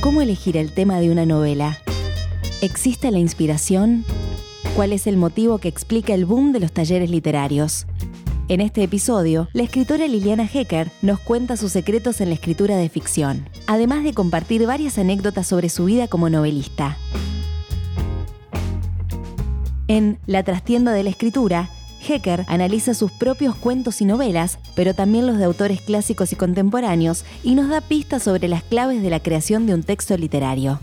¿Cómo elegir el tema de una novela? ¿Existe la inspiración? ¿Cuál es el motivo que explica el boom de los talleres literarios? En este episodio, la escritora Liliana Hecker nos cuenta sus secretos en la escritura de ficción, además de compartir varias anécdotas sobre su vida como novelista. En La trastienda de la escritura, Hecker analiza sus propios cuentos y novelas, pero también los de autores clásicos y contemporáneos, y nos da pistas sobre las claves de la creación de un texto literario.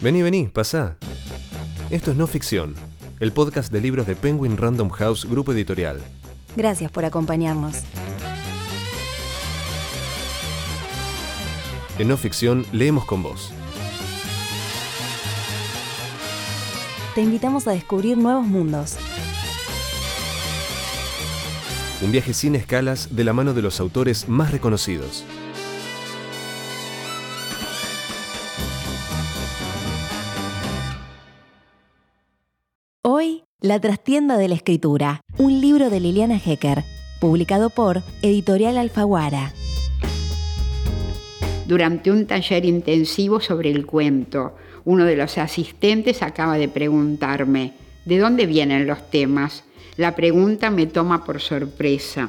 Vení, vení, pasá. Esto es No Ficción, el podcast de libros de Penguin Random House Grupo Editorial. Gracias por acompañarnos. En No Ficción leemos con vos. Te invitamos a descubrir nuevos mundos. Un viaje sin escalas de la mano de los autores más reconocidos. Hoy, La trastienda de la escritura, un libro de Liliana Hecker, publicado por Editorial Alfaguara. Durante un taller intensivo sobre el cuento, uno de los asistentes acaba de preguntarme, ¿de dónde vienen los temas? La pregunta me toma por sorpresa.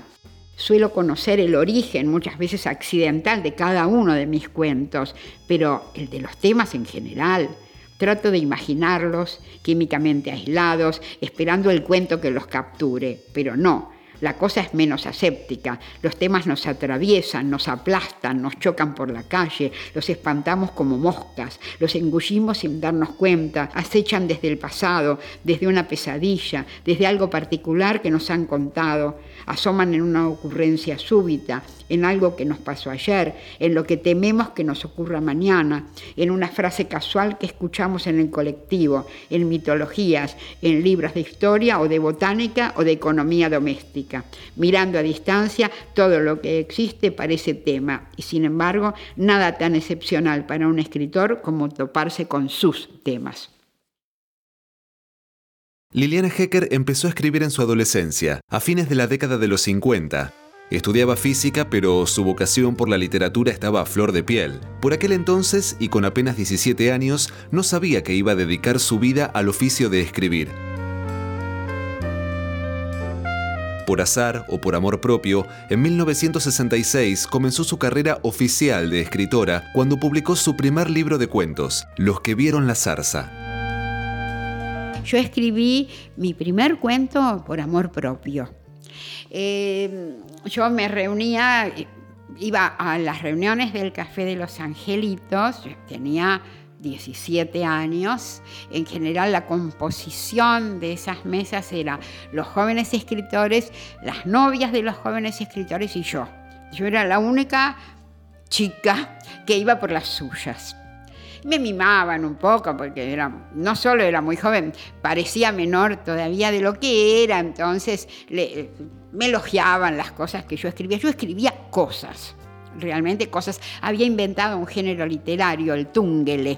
Suelo conocer el origen, muchas veces accidental, de cada uno de mis cuentos, pero el de los temas en general. Trato de imaginarlos químicamente aislados, esperando el cuento que los capture, pero no, la cosa es menos aséptica. Los temas nos atraviesan, nos aplastan, nos chocan por la calle, los espantamos como moscas, los engullimos sin darnos cuenta, acechan desde el pasado, desde una pesadilla, desde algo particular que nos han contado, asoman en una ocurrencia súbita, en algo que nos pasó ayer, en lo que tememos que nos ocurra mañana, en una frase casual que escuchamos en el colectivo, en mitologías, en libros de historia o de botánica o de economía doméstica. Mirando a distancia, todo lo que existe parece tema y sin embargo nada tan excepcional para un escritor como toparse con sus temas. Liliana Hecker empezó a escribir en su adolescencia, a fines de la década de los 50. Estudiaba física, pero su vocación por la literatura estaba a flor de piel. Por aquel entonces, y con apenas 17 años, no sabía que iba a dedicar su vida al oficio de escribir. Por azar o por amor propio, en 1966 comenzó su carrera oficial de escritora cuando publicó su primer libro de cuentos, Los que vieron la zarza. Yo escribí mi primer cuento por amor propio. Eh, yo me reunía, iba a las reuniones del Café de los Angelitos, tenía 17 años. En general la composición de esas mesas era los jóvenes escritores, las novias de los jóvenes escritores y yo. Yo era la única chica que iba por las suyas me mimaban un poco porque era, no solo era muy joven, parecía menor todavía de lo que era, entonces me elogiaban las cosas que yo escribía. Yo escribía cosas, realmente cosas. Había inventado un género literario, el tungele.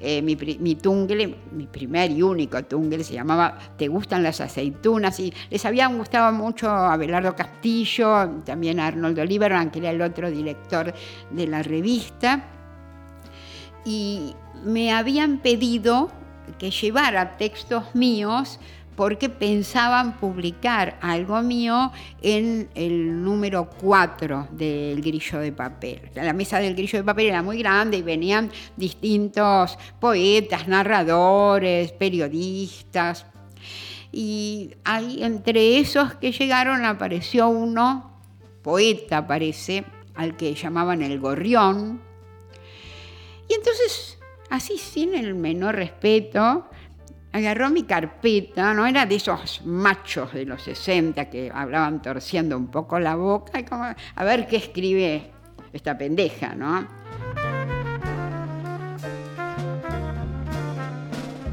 Eh, mi, mi tungele, mi primer y único tungele se llamaba Te gustan las aceitunas y les había gustado mucho a Belardo Castillo, también a Arnoldo Lieberman, que era el otro director de la revista y me habían pedido que llevara textos míos porque pensaban publicar algo mío en el número 4 del grillo de papel. La mesa del grillo de papel era muy grande y venían distintos poetas, narradores, periodistas. Y entre esos que llegaron apareció uno, poeta parece, al que llamaban el gorrión, y entonces, así sin el menor respeto, agarró mi carpeta, no era de esos machos de los 60 que hablaban torciendo un poco la boca, y como, a ver qué escribe esta pendeja, ¿no?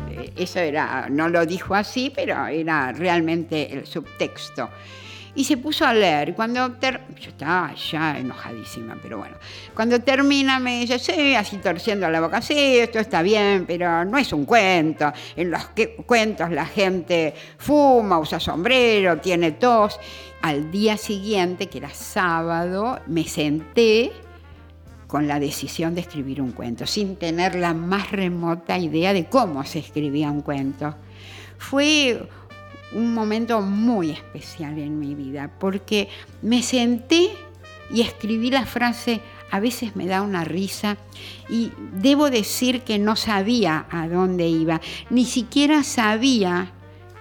Eh, eso era, no lo dijo así, pero era realmente el subtexto. Y se puso a leer. Cuando yo estaba ya enojadísima, pero bueno. Cuando termina me dice, sí, así torciendo la boca, sí, esto está bien, pero no es un cuento. En los cuentos la gente fuma, usa sombrero, tiene tos. Al día siguiente, que era sábado, me senté con la decisión de escribir un cuento, sin tener la más remota idea de cómo se escribía un cuento. Fue un momento muy especial en mi vida, porque me senté y escribí la frase, a veces me da una risa, y debo decir que no sabía a dónde iba, ni siquiera sabía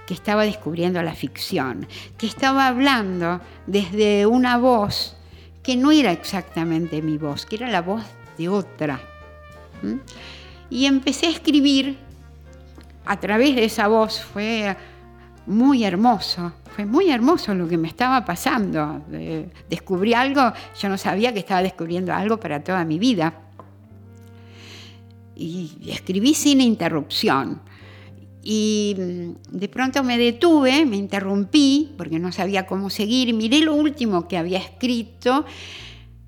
que estaba descubriendo la ficción, que estaba hablando desde una voz que no era exactamente mi voz, que era la voz de otra. Y empecé a escribir a través de esa voz, fue muy hermoso, fue muy hermoso lo que me estaba pasando. descubrí algo, yo no sabía que estaba descubriendo algo para toda mi vida. Y escribí sin interrupción. Y mm, de pronto me detuve, me interrumpí, porque no sabía cómo seguir, miré lo último que había escrito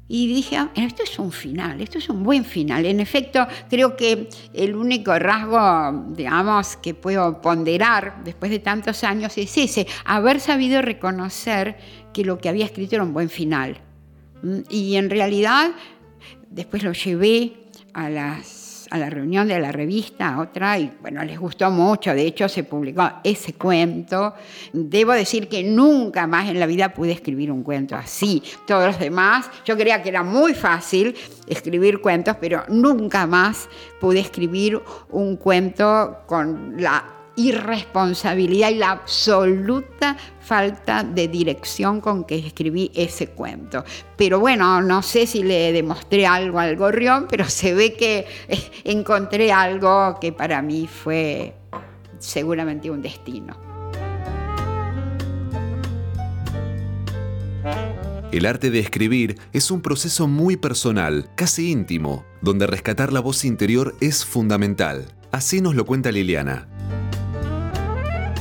y dije, ah, esto es un final, esto es un buen final. En efecto, creo que el único rasgo, digamos, que puedo ponderar después de tantos años es ese, haber sabido reconocer que lo que había escrito era un buen final. Mm, y en realidad, después lo llevé a las a la reunión de la revista, otra, y bueno, les gustó mucho, de hecho se publicó ese cuento. Debo decir que nunca más en la vida pude escribir un cuento así. Todos los demás, yo creía que era muy fácil escribir cuentos, pero nunca más pude escribir un cuento con la irresponsabilidad y la absoluta falta de dirección con que escribí ese cuento. Pero bueno, no sé si le demostré algo al gorrión, pero se ve que eh, encontré algo que para mí fue seguramente un destino. El arte de escribir es un proceso muy personal, casi íntimo, donde rescatar la voz interior es fundamental. Así nos lo cuenta Liliana.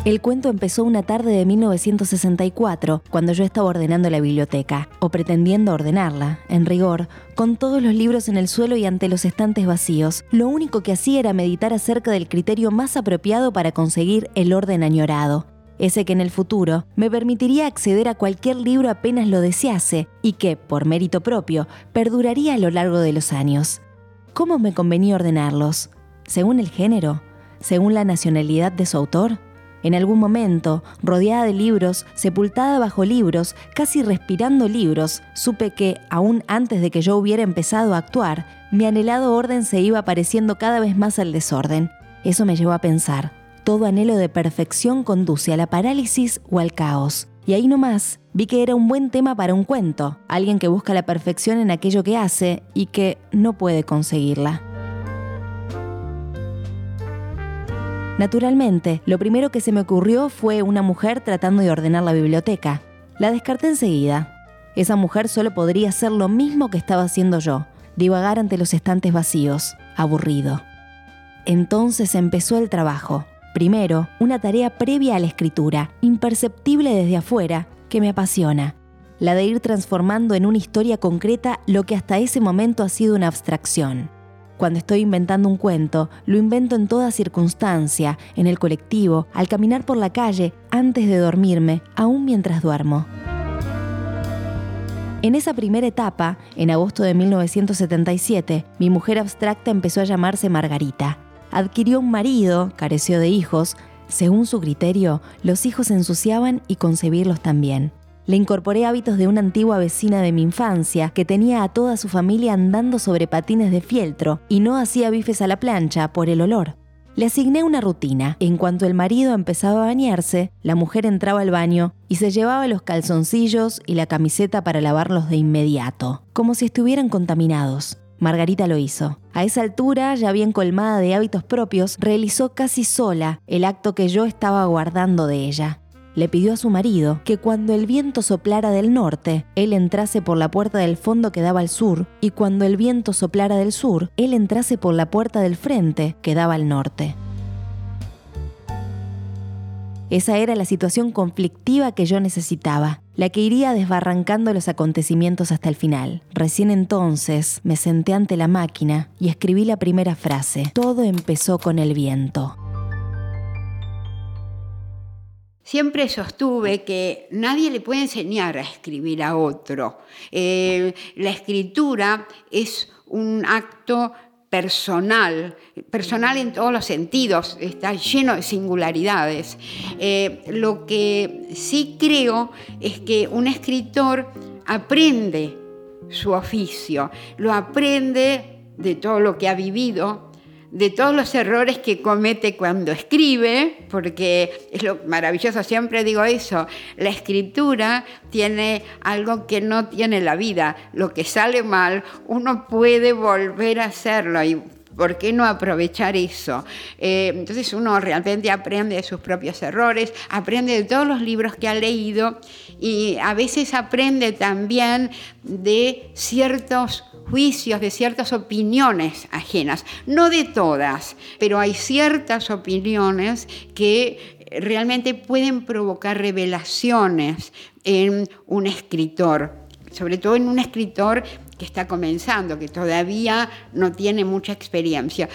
El cuento empezó una tarde de 1964, cuando yo estaba ordenando la biblioteca, o pretendiendo ordenarla, en rigor, con todos los libros en el suelo y ante los estantes vacíos. Lo único que hacía era meditar acerca del criterio más apropiado para conseguir el orden añorado, ese que en el futuro me permitiría acceder a cualquier libro apenas lo desease y que, por mérito propio, perduraría a lo largo de los años. ¿Cómo me convenía ordenarlos? ¿Según el género? ¿Según la nacionalidad de su autor? En algún momento, rodeada de libros, sepultada bajo libros, casi respirando libros, supe que, aún antes de que yo hubiera empezado a actuar, mi anhelado orden se iba pareciendo cada vez más al desorden. Eso me llevó a pensar, todo anhelo de perfección conduce a la parálisis o al caos. Y ahí nomás vi que era un buen tema para un cuento, alguien que busca la perfección en aquello que hace y que no puede conseguirla. Naturalmente, lo primero que se me ocurrió fue una mujer tratando de ordenar la biblioteca. La descarté enseguida. Esa mujer solo podría hacer lo mismo que estaba haciendo yo, divagar ante los estantes vacíos, aburrido. Entonces empezó el trabajo. Primero, una tarea previa a la escritura, imperceptible desde afuera, que me apasiona. La de ir transformando en una historia concreta lo que hasta ese momento ha sido una abstracción. Cuando estoy inventando un cuento, lo invento en toda circunstancia, en el colectivo, al caminar por la calle, antes de dormirme, aún mientras duermo. En esa primera etapa, en agosto de 1977, mi mujer abstracta empezó a llamarse Margarita. Adquirió un marido, careció de hijos. Según su criterio, los hijos ensuciaban y concebirlos también. Le incorporé hábitos de una antigua vecina de mi infancia que tenía a toda su familia andando sobre patines de fieltro y no hacía bifes a la plancha por el olor. Le asigné una rutina. En cuanto el marido empezaba a bañarse, la mujer entraba al baño y se llevaba los calzoncillos y la camiseta para lavarlos de inmediato, como si estuvieran contaminados. Margarita lo hizo. A esa altura, ya bien colmada de hábitos propios, realizó casi sola el acto que yo estaba guardando de ella le pidió a su marido que cuando el viento soplara del norte, él entrase por la puerta del fondo que daba al sur, y cuando el viento soplara del sur, él entrase por la puerta del frente que daba al norte. Esa era la situación conflictiva que yo necesitaba. la que iría desbarrancando los acontecimientos hasta el final. Recién entonces me senté ante la máquina y escribí la primera frase. Todo empezó con el viento. Siempre sostuve que nadie le puede enseñar a escribir a otro. Eh, la escritura es un acto personal, personal en todos los sentidos, está lleno de singularidades. Eh, lo que sí creo es que un escritor aprende su oficio, lo aprende de todo lo que ha vivido, de todos los errores que comete cuando escribe, porque es lo maravilloso, siempre digo eso, la escritura tiene algo que no tiene la vida, lo que sale mal, uno puede volver a hacerlo y ¿Por qué no aprovechar eso? Eh, entonces uno realmente aprende de sus propios errores, aprende de todos los libros que ha leído y a veces aprende también de ciertos juicios, de ciertas opiniones ajenas. No de todas, pero hay ciertas opiniones que realmente pueden provocar revelaciones en un escritor, sobre todo en un escritor que está comenzando, que todavía no tiene mucha experiencia.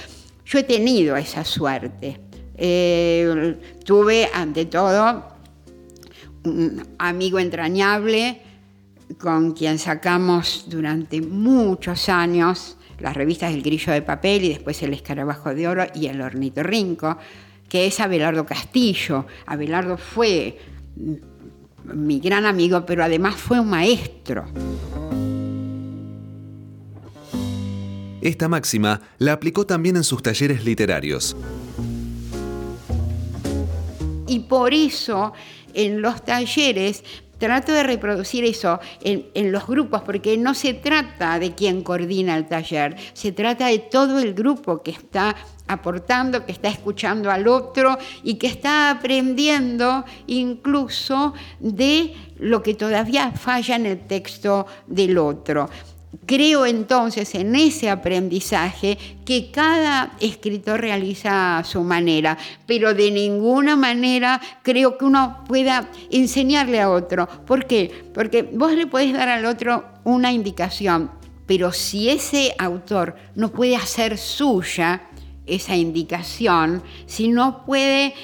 Yo he tenido esa suerte. Eh, tuve, ante todo, un amigo entrañable con quien sacamos durante muchos años las revistas El Grillo de Papel y después El Escarabajo de Oro y El Ornitorrinco, que es Abelardo Castillo. Abelardo fue mi gran amigo, pero además fue un maestro. Esta máxima la aplicó también en sus talleres literarios. Y por eso en los talleres trato de reproducir eso en, los grupos, porque no se trata de quien coordina el taller, se trata de todo el grupo que está aportando, que está escuchando al otro y que está aprendiendo incluso de lo que todavía falla en el texto del otro. Creo entonces en ese aprendizaje que cada escritor realiza a su manera, pero de ninguna manera creo que uno pueda enseñarle a otro. ¿Por qué? Porque vos le podés dar al otro una indicación, pero si ese autor no puede hacer suya esa indicación, si no puede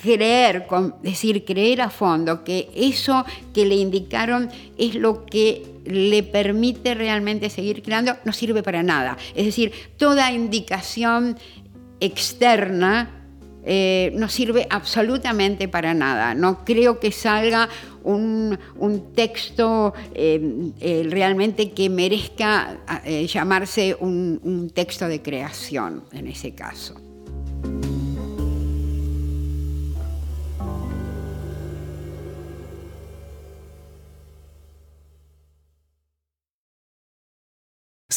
creer, decir, creer a fondo que eso que le indicaron es lo que le permite realmente seguir creando, no sirve para nada. Es decir, toda indicación externa eh, no sirve absolutamente para nada. No creo que salga un, texto eh, eh, realmente que merezca llamarse un texto de creación en ese caso.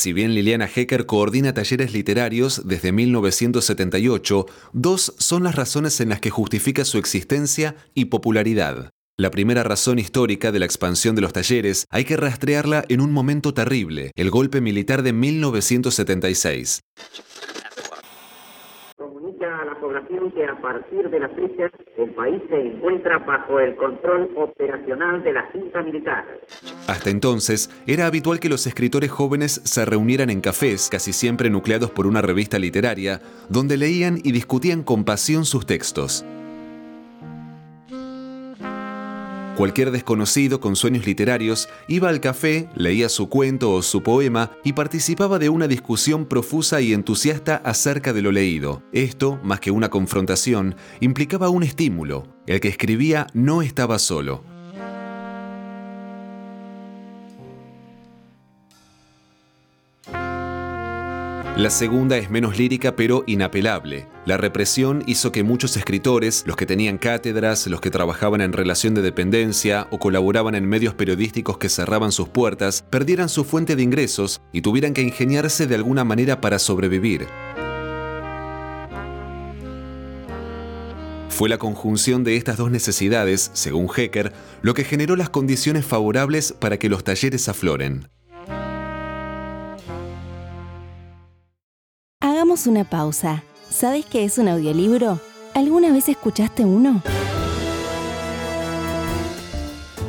Si bien Liliana Hecker coordina talleres literarios desde 1978, dos son las razones en las que justifica su existencia y popularidad. La primera razón histórica de la expansión de los talleres hay que rastrearla en un momento terrible, el golpe militar de 1976 a la población que a partir de la fecha el país se encuentra bajo el control operacional de la Junta Militar. Hasta entonces, era habitual que los escritores jóvenes se reunieran en cafés, casi siempre nucleados por una revista literaria, donde leían y discutían con pasión sus textos. Cualquier desconocido con sueños literarios iba al café, leía su cuento o su poema y participaba de una discusión profusa y entusiasta acerca de lo leído. Esto, más que una confrontación, implicaba un estímulo. El que escribía no estaba solo. La segunda es menos lírica pero inapelable. La represión hizo que muchos escritores, los que tenían cátedras, los que trabajaban en relación de dependencia o colaboraban en medios periodísticos que cerraban sus puertas, perdieran su fuente de ingresos y tuvieran que ingeniarse de alguna manera para sobrevivir. Fue la conjunción de estas dos necesidades, según Hecker, lo que generó las condiciones favorables para que los talleres afloren. Una pausa. ¿Sabes qué es un audiolibro? ¿Alguna vez escuchaste uno?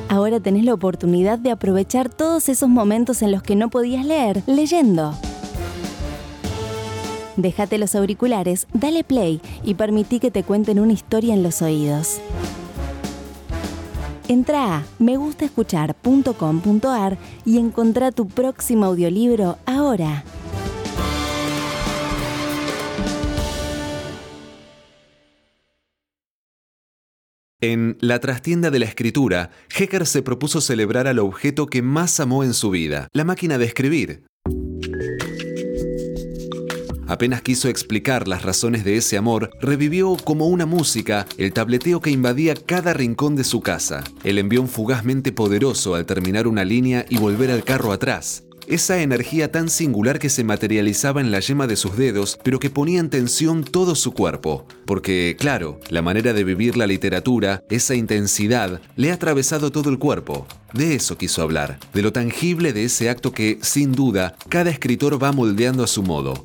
Ahora tenés la oportunidad de aprovechar todos esos momentos en los que no podías leer leyendo. Déjate los auriculares, dale play y permití que te cuenten una historia en los oídos. Entra a megustaescuchar.com.ar y encontrá tu próximo audiolibro ahora. En La trastienda de la escritura, Hecker se propuso celebrar al objeto que más amó en su vida, la máquina de escribir. Apenas quiso explicar las razones de ese amor, revivió como una música el tableteo que invadía cada rincón de su casa, el envión fugazmente poderoso al terminar una línea y volver al carro atrás, esa energía tan singular que se materializaba en la yema de sus dedos, pero que ponía en tensión todo su cuerpo. Porque, claro, la manera de vivir la literatura, esa intensidad, le ha atravesado todo el cuerpo. De eso quiso hablar, de lo tangible de ese acto que, sin duda, cada escritor va moldeando a su modo.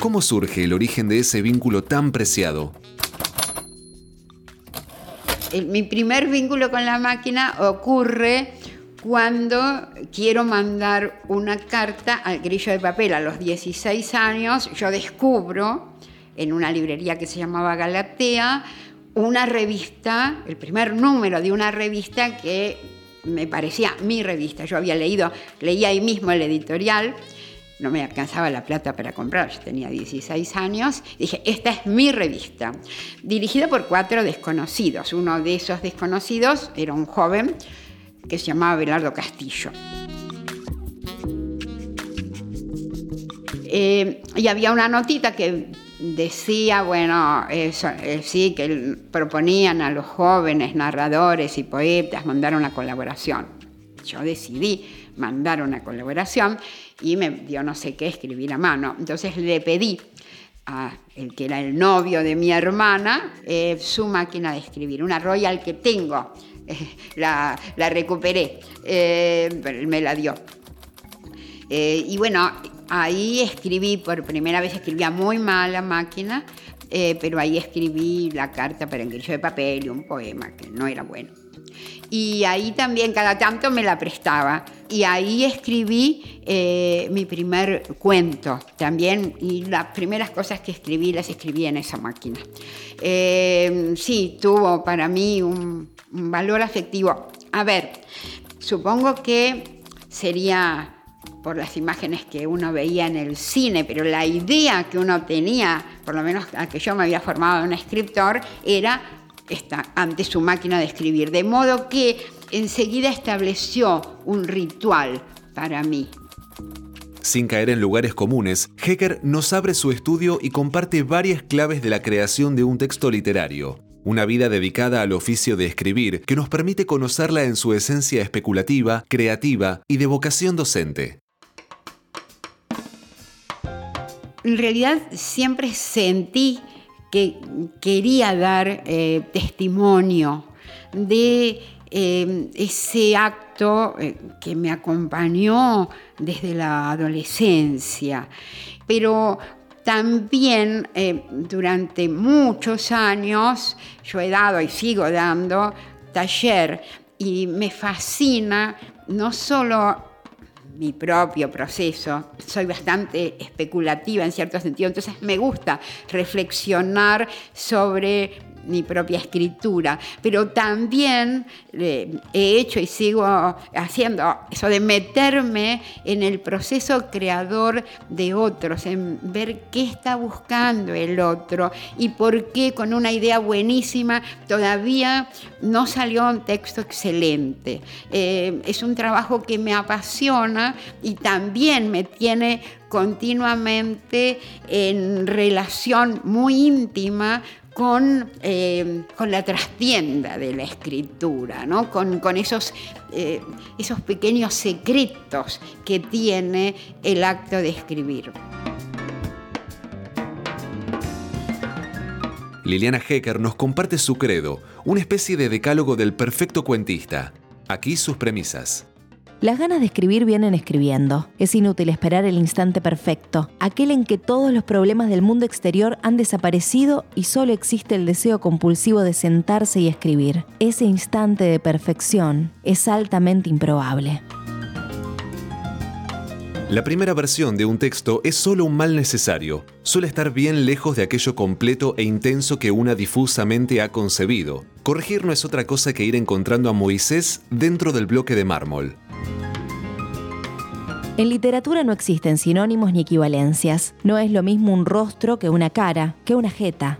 ¿Cómo surge el origen de ese vínculo tan preciado? mi primer vínculo con la máquina ocurre cuando quiero mandar una carta al grillo de papel. A los 16 años yo descubro en una librería que se llamaba Galatea una revista, el primer número de una revista que me parecía mi revista. Yo había leído, leía ahí mismo el editorial, no me alcanzaba la plata para comprar, yo tenía 16 años, dije, esta es mi revista, dirigida por cuatro desconocidos. Uno de esos desconocidos era un joven que se llamaba Belardo Castillo. Eh, y había una notita que decía, bueno, eso, eh, sí, que proponían a los jóvenes narradores y poetas mandar una colaboración. Yo decidí mandar una colaboración y me dio no sé qué escribir a mano. Entonces le pedí a el que era el novio de mi hermana eh, su máquina de escribir, una Royal que tengo la, recuperé, eh, pero él me la dio. Eh, y bueno, ahí escribí, por primera vez escribía muy mal la máquina, eh, pero ahí escribí la carta para grillo de papel y un poema que no era bueno. Y ahí también cada tanto me la prestaba. Y ahí escribí mi primer cuento también. Y las primeras cosas que escribí las escribí en esa máquina. sí, tuvo para mí un valor afectivo. A ver, supongo que sería por las imágenes que uno veía en el cine, pero la idea que uno tenía, por lo menos a que yo me había formado un escritor, era esta, ante su máquina de escribir. De modo que enseguida estableció un ritual para mí. Sin caer en lugares comunes, Hecker nos abre su estudio y comparte varias claves de la creación de un texto literario. Una vida dedicada al oficio de escribir que nos permite conocerla en su esencia especulativa, creativa y de vocación docente. En realidad siempre sentí que quería dar eh, testimonio de eh, ese acto eh, que me acompañó desde la adolescencia. Pero también eh, durante muchos años yo he dado y sigo dando taller y me fascina no solo mi propio proceso, soy bastante especulativa en cierto sentido, entonces me gusta reflexionar sobre mi propia escritura, pero también eh, he hecho y sigo haciendo eso de meterme en el proceso creador de otros, en ver qué está buscando el otro y por qué con una idea buenísima todavía no salió un texto excelente. Eh, es un trabajo que me apasiona y también me tiene continuamente en relación muy íntima con, eh, con la trastienda de la escritura, ¿no? con, esos, eh, esos pequeños secretos que tiene el acto de escribir. Liliana Hecker nos comparte su credo, una especie de decálogo del perfecto cuentista. Aquí sus premisas. Las ganas de escribir vienen escribiendo. Es inútil esperar el instante perfecto, aquel en que todos los problemas del mundo exterior han desaparecido y solo existe el deseo compulsivo de sentarse y escribir. Ese instante de perfección es altamente improbable. La primera versión de un texto es solo un mal necesario. Suele estar bien lejos de aquello completo e intenso que una difusamente ha concebido. Corregir no es otra cosa que ir encontrando a Moisés dentro del bloque de mármol. En literatura no existen sinónimos ni equivalencias. No es lo mismo un rostro que una cara, que una jeta.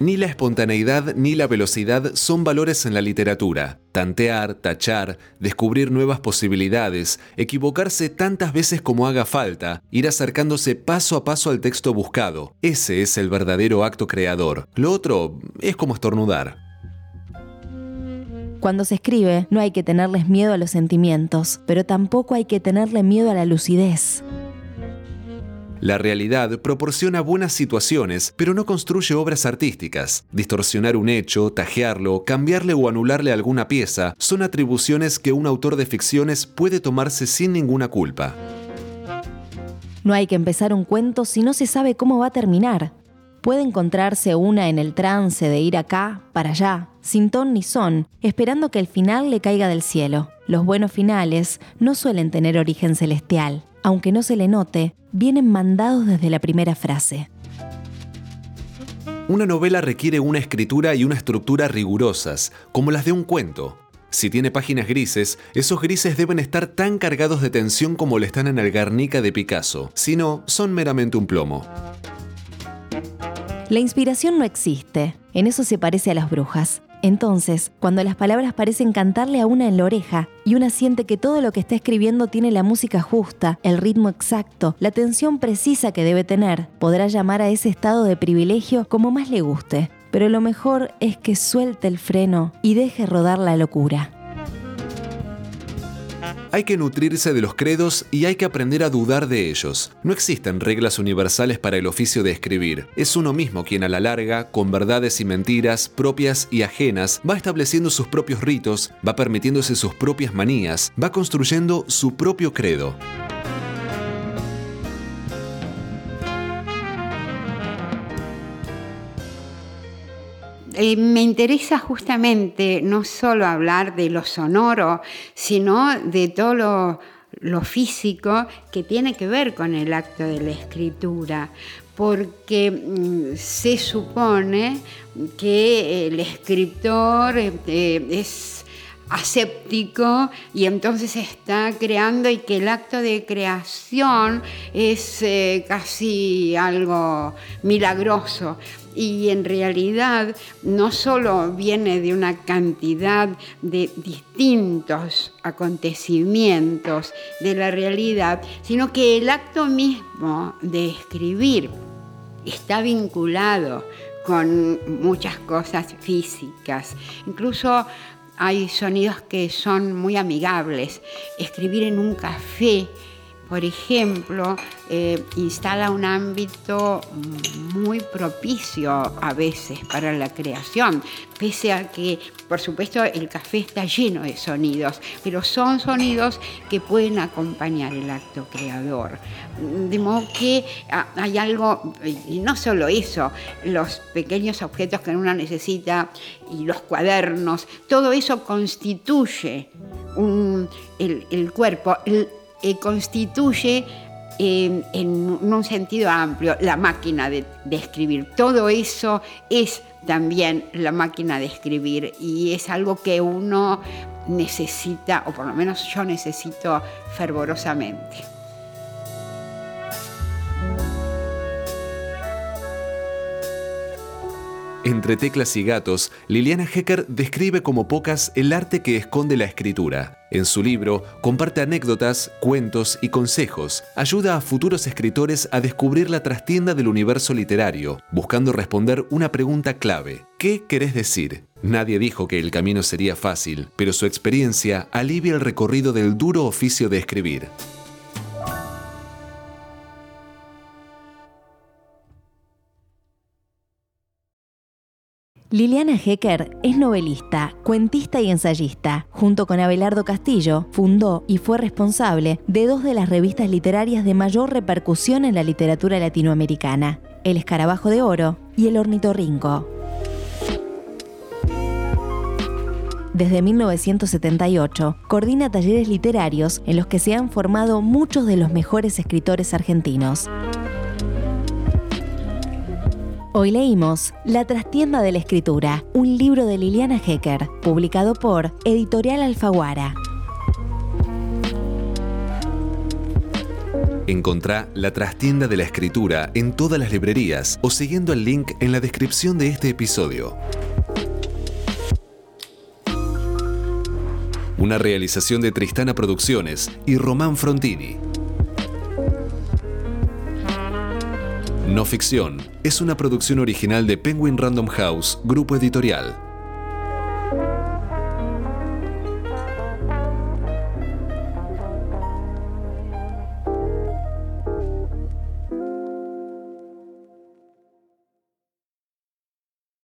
Ni la espontaneidad ni la velocidad son valores en la literatura. Tantear, tachar, descubrir nuevas posibilidades, equivocarse tantas veces como haga falta, ir acercándose paso a paso al texto buscado. Ese es el verdadero acto creador. Lo otro es como estornudar. Cuando se escribe, no hay que tenerles miedo a los sentimientos, pero tampoco hay que tenerle miedo a la lucidez. La realidad proporciona buenas situaciones, pero no construye obras artísticas. Distorsionar un hecho, tajearlo, cambiarle o anularle alguna pieza son atribuciones que un autor de ficciones puede tomarse sin ninguna culpa. No hay que empezar un cuento si no se sabe cómo va a terminar puede encontrarse una en el trance de ir acá, para allá, sin ton ni son, esperando que el final le caiga del cielo. Los buenos finales no suelen tener origen celestial. Aunque no se le note, vienen mandados desde la primera frase. Una novela requiere una escritura y una estructura rigurosas, como las de un cuento. Si tiene páginas grises, esos grises deben estar tan cargados de tensión como lo están en el Garnica de Picasso, si no, son meramente un plomo. La inspiración no existe, en eso se parece a las brujas. Entonces, cuando las palabras parecen cantarle a una en la oreja y una siente que todo lo que está escribiendo tiene la música justa, el ritmo exacto, la tensión precisa que debe tener, podrá llamar a ese estado de privilegio como más le guste. Pero lo mejor es que suelte el freno y deje rodar la locura. Hay que nutrirse de los credos y hay que aprender a dudar de ellos. No existen reglas universales para el oficio de escribir. Es uno mismo quien a la larga, con verdades y mentiras propias y ajenas, va estableciendo sus propios ritos, va permitiéndose sus propias manías, va construyendo su propio credo. Me interesa justamente no solo hablar de lo sonoro, sino de todo lo, físico que tiene que ver con el acto de la escritura, porque mm, se supone que el escritor eh, es aséptico y entonces está creando y que el acto de creación es eh, casi algo milagroso y en realidad no solo viene de una cantidad de distintos acontecimientos de la realidad, sino que el acto mismo de escribir está vinculado con muchas cosas físicas. Incluso hay sonidos que son muy amigables. Escribir en un café por ejemplo, eh, instala un ámbito muy propicio a veces para la creación, pese a que, por supuesto, el café está lleno de sonidos, pero son sonidos que pueden acompañar el acto creador. De modo que ah, hay algo, y no solo eso, los pequeños objetos que uno necesita y los cuadernos, todo eso constituye el, el cuerpo. Eh, constituye eh, en un sentido amplio la máquina de, de, escribir. Todo eso es también la máquina de escribir y es algo que uno necesita, o por lo menos yo necesito fervorosamente. Entre teclas y gatos, Liliana Hecker describe como pocas el arte que esconde la escritura. En su libro comparte anécdotas, cuentos y consejos. Ayuda a futuros escritores a descubrir la trastienda del universo literario, buscando responder una pregunta clave. ¿Qué querés decir? Nadie dijo que el camino sería fácil, pero su experiencia alivia el recorrido del duro oficio de escribir. Liliana Hecker es novelista, cuentista y ensayista. Junto con Abelardo Castillo, fundó y fue responsable de dos de las revistas literarias de mayor repercusión en la literatura latinoamericana, El Escarabajo de Oro y El Ornitorrinco. Desde 1978, coordina talleres literarios en los que se han formado muchos de los mejores escritores argentinos. Hoy leímos La trastienda de la escritura, un libro de Liliana Hecker, publicado por Editorial Alfaguara. Encontrá La trastienda de la escritura en todas las librerías o siguiendo el link en la descripción de este episodio. Una realización de Tristana Producciones y Román Frontini. No Ficción es una producción original de Penguin Random House, grupo editorial.